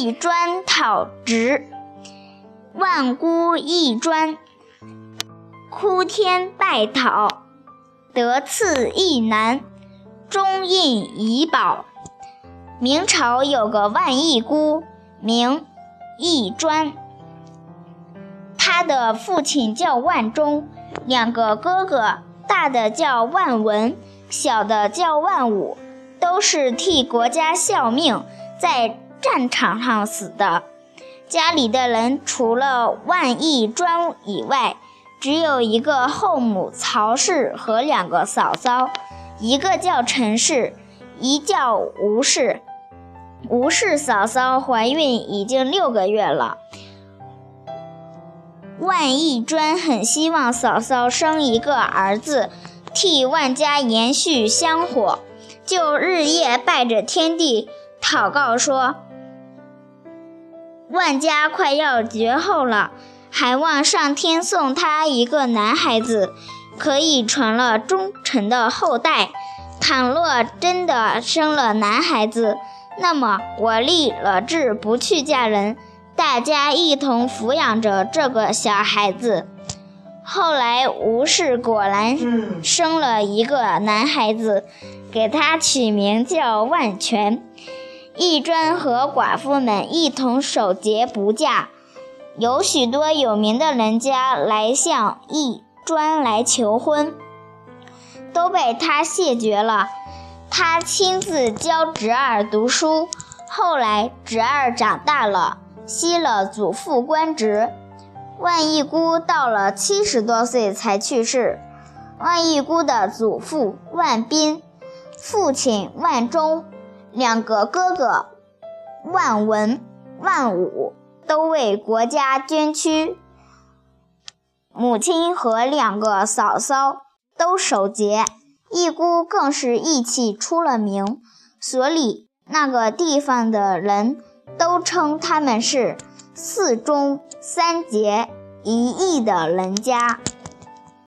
一砖讨直，万孤一砖哭天拜讨，得赐一男，中印遗宝。明朝有个万亿姑，名义砖，他的父亲叫万忠，两个哥哥，大的叫万文，小的叫万武，都是替国家效命，在战场上死的。家里的人除了万义专以外，只有一个后母曹氏和两个嫂嫂，一个叫陈氏，一叫吴氏。吴氏嫂嫂怀孕已经六个月了。万义专很希望嫂嫂生一个儿子，替万家延续香火，就日夜拜着天地祷告说：“万家快要绝后了，还望上天送他一个男孩子，可以传了忠臣的后代。倘若真的生了男孩子，那么我立了志不去嫁人。”大家一同抚养着这个小孩子。后来吴氏果然生了一个男孩子，给他取名叫万全。义专和寡妇们一同守节不嫁，有许多有名的人家来向义专来求婚，都被他谢绝了。他亲自教侄儿读书，后来侄儿长大了。吸了祖父官职，万义姑到了七十多岁才去世。万义姑的祖父万斌、父亲万忠、两个哥哥万文、万武都为国家捐躯，母亲和两个嫂嫂都守节，义姑更是义气出了名，所以那个地方的人。都称他们是四中三节一义的人家。